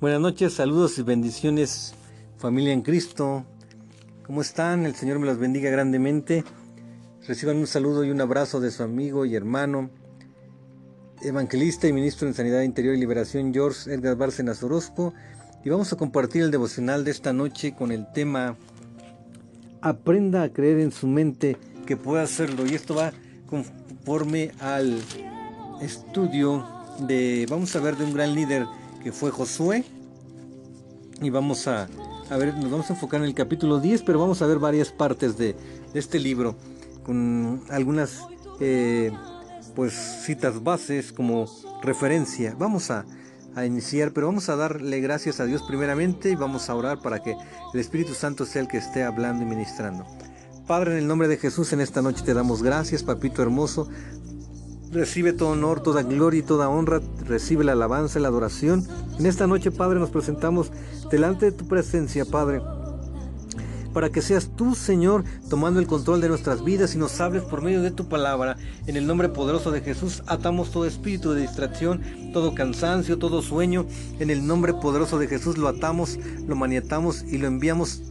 Buenas noches, saludos y bendiciones familia en Cristo. ¿Cómo están? El Señor me los bendiga grandemente. Reciban un saludo y un abrazo de su amigo y hermano, evangelista y ministro en Sanidad Interior y Liberación, George Edgar Bárcenas Orozco. Y vamos a compartir el devocional de esta noche con el tema Aprenda a creer en su mente que puede hacerlo. Y esto va conforme al estudio de, vamos a ver, de un gran líder que fue Josué. Y vamos a, a ver, nos vamos a enfocar en el capítulo 10, pero vamos a ver varias partes de, este libro con algunas eh, pues citas bases como referencia. Vamos a, a, iniciar, pero vamos a darle gracias a Dios primeramente y vamos a orar para que el Espíritu Santo sea el que esté hablando y ministrando. Padre, en el nombre de Jesús, en esta noche te damos gracias, papito hermoso. Recibe todo honor, toda gloria y toda honra. Recibe la alabanza y la adoración. En esta noche, Padre, nos presentamos delante de tu presencia, Padre para que seas tú, Señor, tomando el control de nuestras vidas y nos hables por medio de tu palabra. En el nombre poderoso de Jesús, atamos todo espíritu de distracción, todo cansancio, todo sueño. En el nombre poderoso de Jesús lo atamos, lo maniatamos y lo enviamos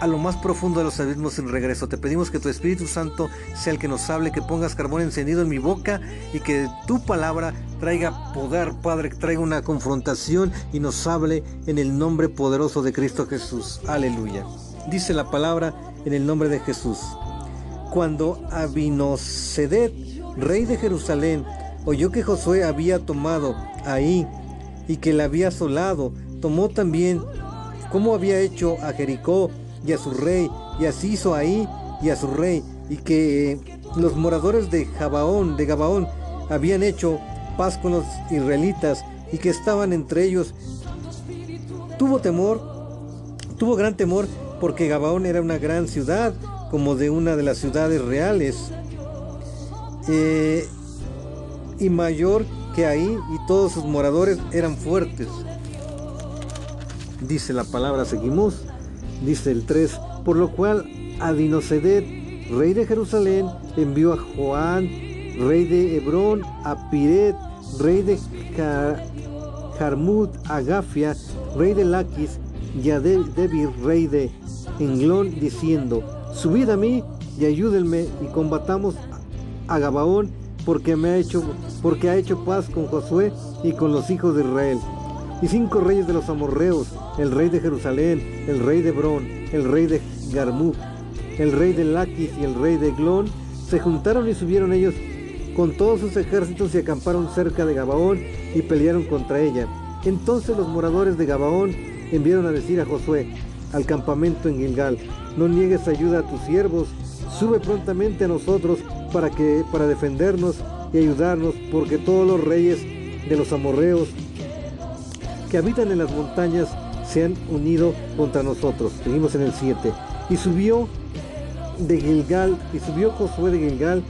a lo más profundo de los abismos sin regreso. Te pedimos que tu Espíritu Santo sea el que nos hable, que pongas carbón encendido en mi boca y que tu palabra traiga poder, Padre, que traiga una confrontación y nos hable en el nombre poderoso de Cristo Jesús. Aleluya. Dice la palabra en el nombre de Jesús. Cuando Abinosedet, rey de Jerusalén, oyó que Josué había tomado ahí y que la había asolado, tomó también como había hecho a Jericó y a su rey, y así hizo ahí y a su rey, y que los moradores de Gabaón, de Gabaón, habían hecho paz con los israelitas y que estaban entre ellos. Tuvo temor, tuvo gran temor porque Gabaón era una gran ciudad, como de una de las ciudades reales, eh, y mayor que ahí, y todos sus moradores eran fuertes. Dice la palabra, seguimos, dice el 3, por lo cual Adinosedet, rey de Jerusalén, envió a Joán, rey de Hebrón, a Piret, rey de Jarmut, a Gafia, rey de Laquis, y a Debir, rey de Englón, diciendo, subid a mí y ayúdenme y combatamos a Gabaón, porque, me ha hecho, porque ha hecho paz con Josué y con los hijos de Israel. Y cinco reyes de los amorreos, el rey de Jerusalén, el rey de Hebrón, el rey de Garmut, el rey de Laquis y el rey de Glón, se juntaron y subieron ellos con todos sus ejércitos y acamparon cerca de Gabaón y pelearon contra ella. Entonces los moradores de Gabaón enviaron a decir a Josué al campamento en Gilgal, no niegues ayuda a tus siervos, sube prontamente a nosotros para que para defendernos y ayudarnos, porque todos los reyes de los amorreos que habitan en las montañas se han unido contra nosotros. Seguimos en el 7. Y subió de Gilgal, y subió Josué de Gilgal,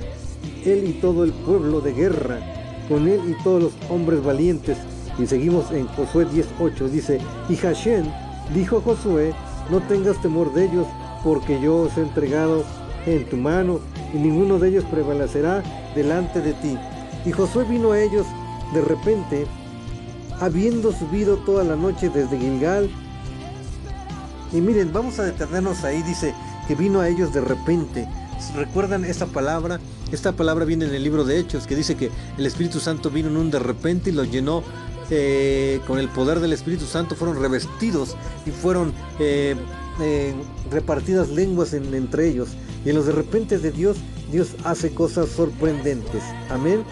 él y todo el pueblo de guerra, con él y todos los hombres valientes. Y seguimos en Josué 10.8, dice, y Hashem dijo a Josué, no tengas temor de ellos, porque yo os he entregado en tu mano, y ninguno de ellos prevalecerá delante de ti. Y Josué vino a ellos de repente, habiendo subido toda la noche desde Gilgal. Y miren, vamos a detenernos ahí, dice que vino a ellos de repente. ¿Recuerdan esta palabra? Esta palabra viene en el libro de Hechos, que dice que el Espíritu Santo vino en un de repente y los llenó eh, con el poder del Espíritu Santo, fueron revestidos y fueron eh, eh, repartidas lenguas entre ellos. Y en los de repente de Dios, Dios hace cosas sorprendentes. Amén.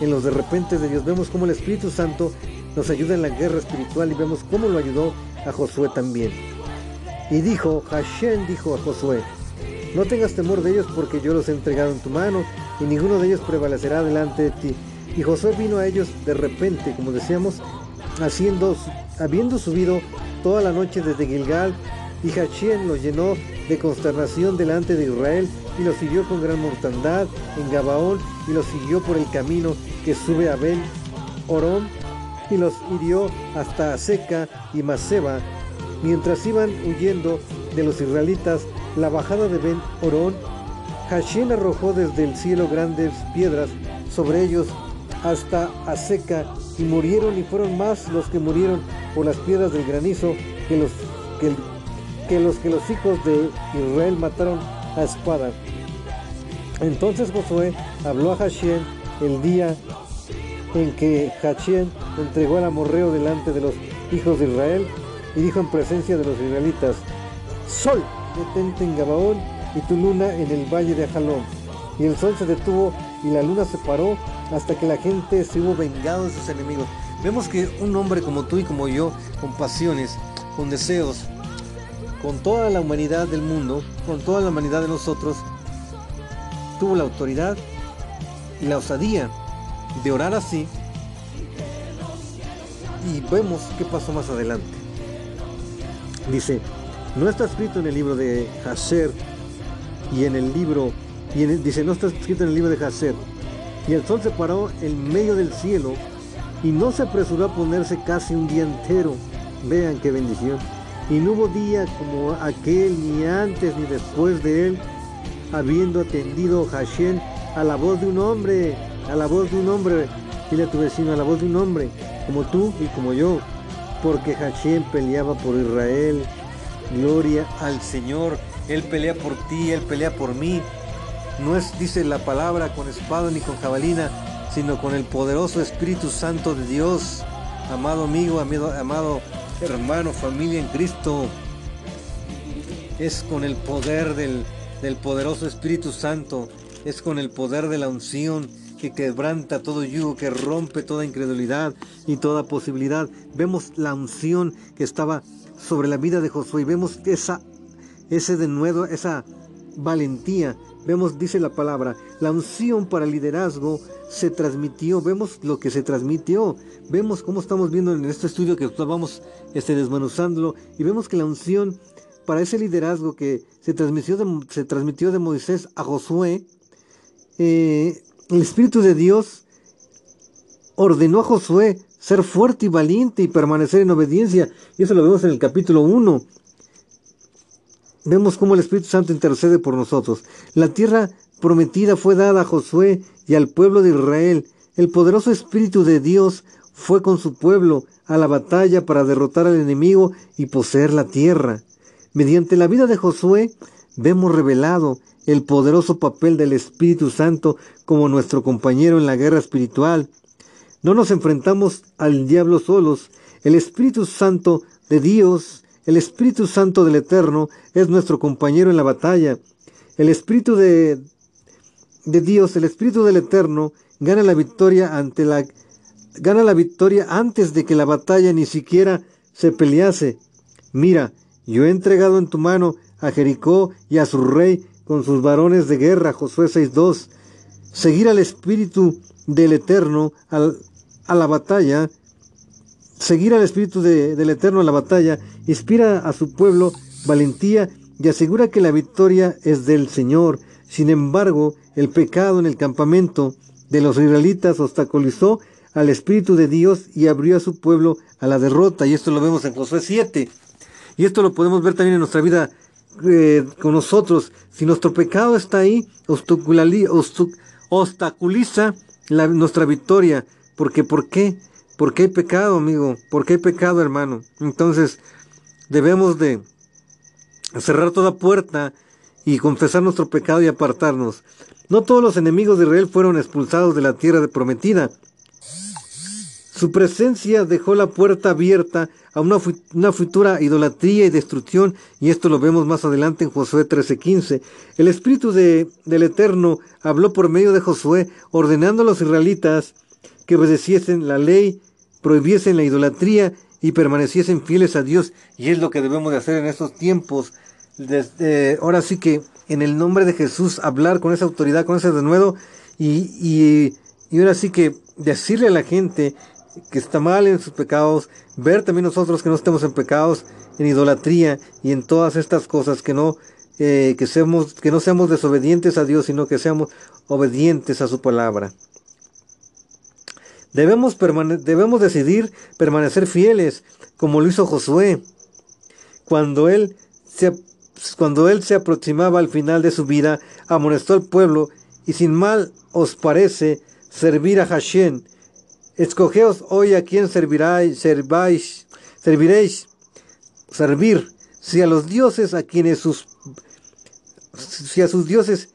En los de repente de Dios vemos cómo el Espíritu Santo nos ayuda en la guerra espiritual y vemos cómo lo ayudó a Josué también. Y dijo, Hashem dijo a Josué, no tengas temor de ellos porque yo los he entregado en tu mano y ninguno de ellos prevalecerá delante de ti. Y Josué vino a ellos de repente, como decíamos, haciendo, habiendo subido toda la noche desde Gilgal, y Hashem los llenó de consternación delante de Israel y los siguió con gran mortandad en Gabaón y los siguió por el camino que sube a Ben Orón y los hirió hasta Seca y Maseba. Mientras iban huyendo de los israelitas, la bajada de Ben Orón, Hashem arrojó desde el cielo grandes piedras sobre ellos hasta Aseca y murieron y fueron más los que murieron por las piedras del granizo que los que, que los que los hijos de Israel mataron a espada. Entonces Josué habló a Hashien el día en que Hachien entregó al amorreo delante de los hijos de Israel y dijo en presencia de los israelitas, Sol, detente en Gabaón y tu luna en el valle de Ajalón. Y el sol se detuvo y la luna se paró hasta que la gente se hubo vengado de sus enemigos. Vemos que un hombre como tú y como yo, con pasiones, con deseos, con toda la humanidad del mundo, con toda la humanidad de nosotros, tuvo la autoridad y la osadía de orar así. Y vemos qué pasó más adelante. Dice, no está escrito en el libro de Haser y en el libro, y dice, no está escrito en el libro de Haser. Y el sol se paró en medio del cielo y no se apresuró a ponerse casi un día entero. Vean qué bendición. Y no hubo día como aquel, ni antes ni después de él, habiendo atendido Hashem a la voz de un hombre, a la voz de un hombre, dile a tu vecino, a la voz de un hombre, como tú y como yo, porque Hashem peleaba por Israel. Gloria al Señor, Él pelea por ti, Él pelea por mí. No es, dice la palabra, con espada ni con jabalina, sino con el poderoso Espíritu Santo de Dios. Amado amigo, amado, amado hermano, familia en Cristo. Es con el poder del, del poderoso Espíritu Santo, es con el poder de la unción que quebranta todo yugo, que rompe toda incredulidad y toda posibilidad. Vemos la unción que estaba sobre la vida de Josué y vemos esa, ese denuedo, esa valentía. Vemos, dice la palabra, la unción para liderazgo se transmitió. Vemos lo que se transmitió. Vemos cómo estamos viendo en este estudio que vamos este, desmenuzándolo y vemos que la unción para ese liderazgo que se transmitió de, se transmitió de Moisés a Josué, eh, el Espíritu de Dios ordenó a Josué ser fuerte y valiente y permanecer en obediencia. Y eso lo vemos en el capítulo 1. Vemos cómo el Espíritu Santo intercede por nosotros. La tierra prometida fue dada a Josué y al pueblo de Israel. El poderoso Espíritu de Dios fue con su pueblo a la batalla para derrotar al enemigo y poseer la tierra. Mediante la vida de Josué vemos revelado el poderoso papel del Espíritu Santo como nuestro compañero en la guerra espiritual. No nos enfrentamos al diablo solos. El Espíritu Santo de Dios, el Espíritu Santo del Eterno, es nuestro compañero en la batalla. El Espíritu de, de Dios, el Espíritu del Eterno, gana la victoria ante la gana la victoria antes de que la batalla ni siquiera se pelease. Mira, yo he entregado en tu mano a Jericó y a su rey con sus varones de guerra, Josué 6.2. Seguir al Espíritu del Eterno a la batalla, seguir al Espíritu del Eterno a la batalla, inspira a su pueblo valentía y asegura que la victoria es del Señor. Sin embargo, el pecado en el campamento de los israelitas obstaculizó al Espíritu de Dios y abrió a su pueblo a la derrota. Y esto lo vemos en Josué 7. Y esto lo podemos ver también en nuestra vida eh, con nosotros. Si nuestro pecado está ahí, obstaculiza nuestra victoria. Porque, ¿por qué? Porque hay pecado, amigo. Porque hay pecado, hermano. Entonces, debemos de cerrar toda puerta y confesar nuestro pecado y apartarnos. No todos los enemigos de Israel fueron expulsados de la tierra prometida. Su presencia dejó la puerta abierta a una, futura idolatría y destrucción, y esto lo vemos más adelante en Josué 13:15. El Espíritu del Eterno habló por medio de Josué, ordenando a los israelitas que obedeciesen la ley, prohibiesen la idolatría y permaneciesen fieles a Dios. Y es lo que debemos de hacer en estos tiempos. Desde, ahora sí que en el nombre de Jesús hablar con esa autoridad, con ese denuedo, y, y, y ahora sí que decirle a la gente que está mal en sus pecados, ver también nosotros que no estemos en pecados, en idolatría y en todas estas cosas, que no, eh, que, seamos, que no seamos desobedientes a Dios, sino que seamos obedientes a su palabra. Debemos, debemos decidir permanecer fieles, como lo hizo Josué, cuando él, se, cuando él se aproximaba al final de su vida, amonestó al pueblo, y sin mal os parece servir a Hashem, escogeos hoy a quién serviráis, serváis, serviréis, servir, si a los dioses a quienes sus, si a sus dioses,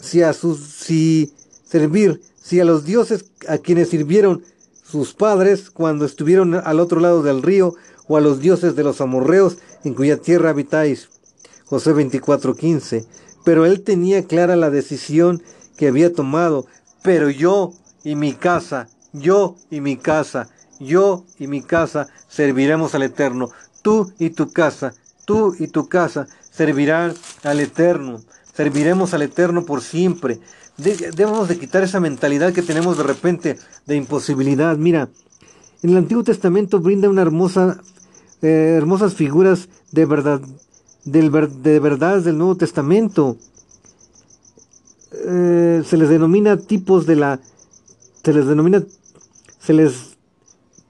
si a sus, si servir, si a los dioses a quienes sirvieron sus padres cuando estuvieron al otro lado del río, o a los dioses de los amorreos en cuya tierra habitáis. José 24:15. Pero él tenía clara la decisión que había tomado. Pero yo y mi casa, yo y mi casa, yo y mi casa serviremos al Eterno. Tú y tu casa, tú y tu casa servirán al Eterno. Serviremos al Eterno por siempre. debemos de quitar esa mentalidad que tenemos de repente de imposibilidad. Mira, en el Antiguo Testamento brinda una eh, hermosas figuras de verdad, del, de verdades del Nuevo Testamento. Eh, se les denomina tipos de la, se les denomina, se les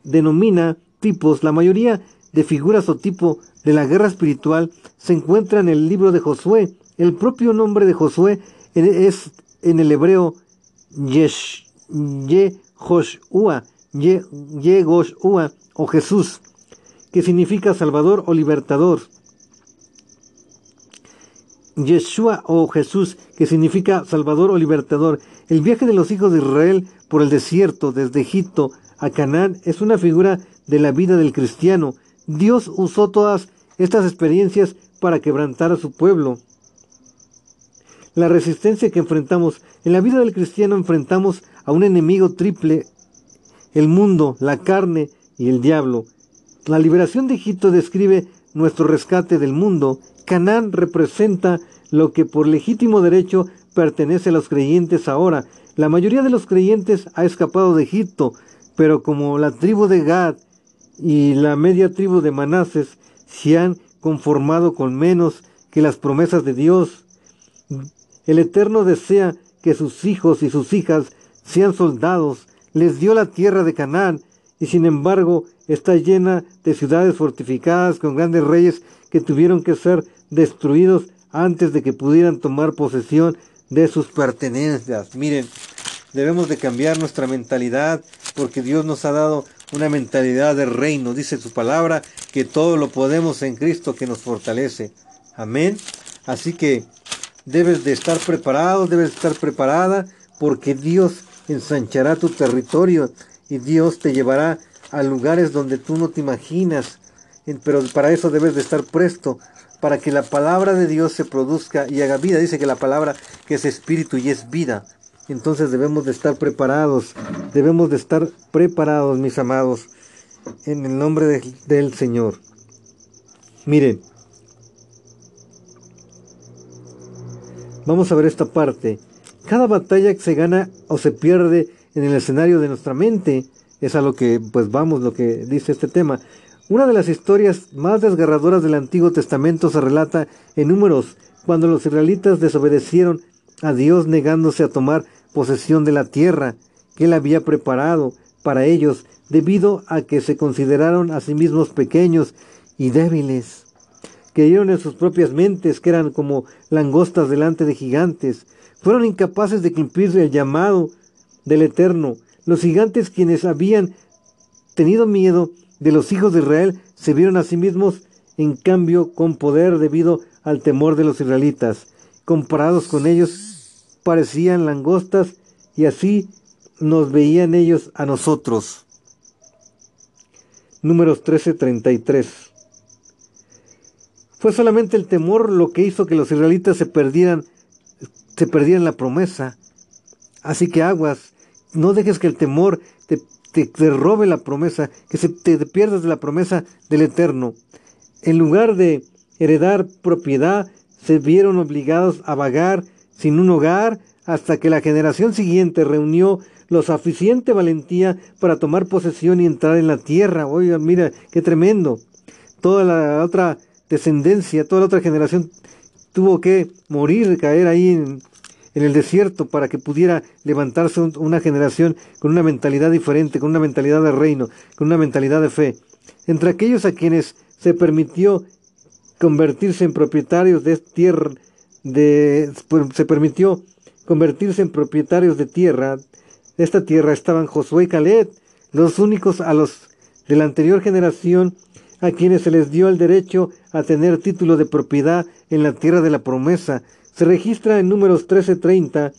denomina tipos. La mayoría de figuras o tipo de la guerra espiritual se encuentra en el libro de Josué. El propio nombre de Josué es en el hebreo Yesh, Yehoshua, Yehoshua o Jesús, que significa Salvador o Libertador. Yeshua o Jesús, que significa Salvador o Libertador. El viaje de los hijos de Israel por el desierto desde Egipto a Canaán es una figura de la vida del cristiano. Dios usó todas estas experiencias para quebrantar a su pueblo. La resistencia que enfrentamos en la vida del cristiano enfrentamos a un enemigo triple, el mundo, la carne y el diablo. La liberación de Egipto describe nuestro rescate del mundo Canaán representa lo que por legítimo derecho pertenece a los creyentes ahora. La mayoría de los creyentes ha escapado de Egipto, pero como la tribu de Gad y la media tribu de Manases se han conformado con menos que las promesas de Dios, el Eterno desea que sus hijos y sus hijas sean soldados. Les dio la tierra de Canaán y sin embargo está llena de ciudades fortificadas con grandes reyes que tuvieron que ser destruidos antes de que pudieran tomar posesión de sus pertenencias. Miren, debemos de cambiar nuestra mentalidad porque Dios nos ha dado una mentalidad de reino. Dice su palabra que todo lo podemos en Cristo que nos fortalece. Amén. Así que debes de estar preparado, debes de estar preparada porque Dios ensanchará tu territorio y Dios te llevará a lugares donde tú no te imaginas. Pero para eso debes de estar presto, para que la palabra de Dios se produzca y haga vida. Dice que la palabra que es espíritu y es vida. Entonces debemos de estar preparados, debemos de estar preparados, mis amados, en el nombre del Señor. Miren, vamos a ver esta parte. Cada batalla que se gana o se pierde en el escenario de nuestra mente es a lo que pues vamos, lo que dice este tema. Una de las historias más desgarradoras del Antiguo Testamento se relata en números, cuando los israelitas desobedecieron a Dios negándose a tomar posesión de la tierra que él había preparado para ellos, debido a que se consideraron a sí mismos pequeños y débiles. Creyeron en sus propias mentes que eran como langostas delante de gigantes. Fueron incapaces de cumplir el llamado del Eterno. Los gigantes quienes habían tenido miedo de los hijos de Israel se vieron a sí mismos en cambio con poder debido al temor de los israelitas. Comparados con ellos parecían langostas y así nos veían ellos a nosotros. Números 13:33 Fue solamente el temor lo que hizo que los israelitas se perdieran, se perdieran la promesa. Así que aguas, no dejes que el temor te, te, robe la promesa, que se, te pierdas de la promesa del Eterno. En lugar de heredar propiedad, se vieron obligados a vagar sin un hogar hasta que la generación siguiente reunió la suficiente valentía para tomar posesión y entrar en la tierra. Oigan, mira, qué tremendo. Toda la otra descendencia, toda la otra generación tuvo que morir, caer ahí en, en el desierto para que pudiera levantarse una generación con una mentalidad diferente, con una mentalidad de reino, con una mentalidad de fe. Entre aquellos a quienes se permitió convertirse en propietarios de tierra, de, pues, se permitió convertirse en propietarios de tierra, esta tierra estaban Josué y Caleb. los únicos a los de la anterior generación a quienes se les dio el derecho a tener título de propiedad en la tierra de la promesa. Se registra en números 13:30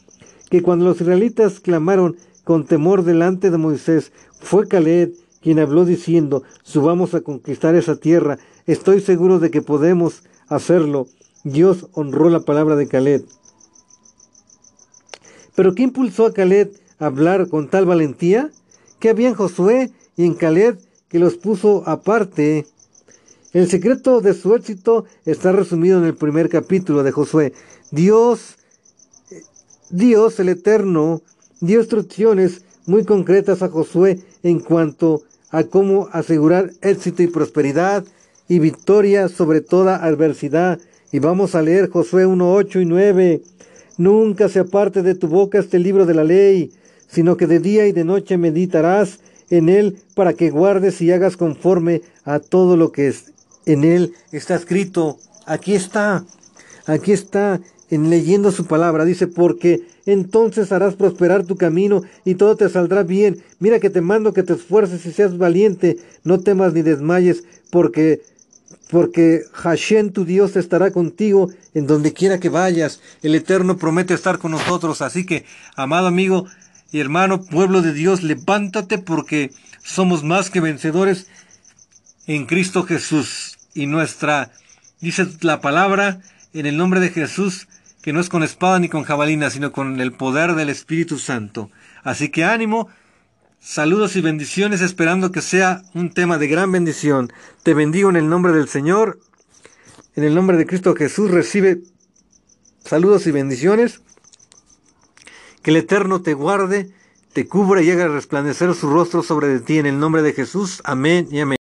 que cuando los israelitas clamaron con temor delante de Moisés, fue Caleb quien habló diciendo, subamos a conquistar esa tierra, estoy seguro de que podemos hacerlo. Dios honró la palabra de Caleb. Pero ¿qué impulsó a Caleb a hablar con tal valentía? ¿Qué había en Josué y en Caleb que los puso aparte? El secreto de su éxito está resumido en el primer capítulo de Josué. Dios, Dios el Eterno, dio instrucciones muy concretas a Josué en cuanto a cómo asegurar éxito y prosperidad y victoria sobre toda adversidad. Y vamos a leer Josué 1, 8 y 9. Nunca se aparte de tu boca este libro de la ley, sino que de día y de noche meditarás en él para que guardes y hagas conforme a todo lo que en él está escrito. Aquí está, aquí está, en leyendo su palabra, dice, porque entonces harás prosperar tu camino y todo te saldrá bien. Mira que te mando que te esfuerces y seas valiente, no temas ni desmayes, porque porque Hashem tu Dios estará contigo en donde quiera que vayas. El Eterno promete estar con nosotros. Así que, amado amigo y hermano, pueblo de Dios, levántate porque somos más que vencedores en Cristo Jesús. Y nuestra, dice la palabra, en el nombre de Jesús, que no es con espada ni con jabalina, sino con el poder del Espíritu Santo. Así que ánimo, Saludos y bendiciones esperando que sea un tema de gran bendición. Te bendigo en el nombre del Señor. En el nombre de Cristo Jesús recibe saludos y bendiciones. Que el Eterno te guarde, te cubra y haga resplandecer su rostro sobre ti en el nombre de Jesús. Amén y amén.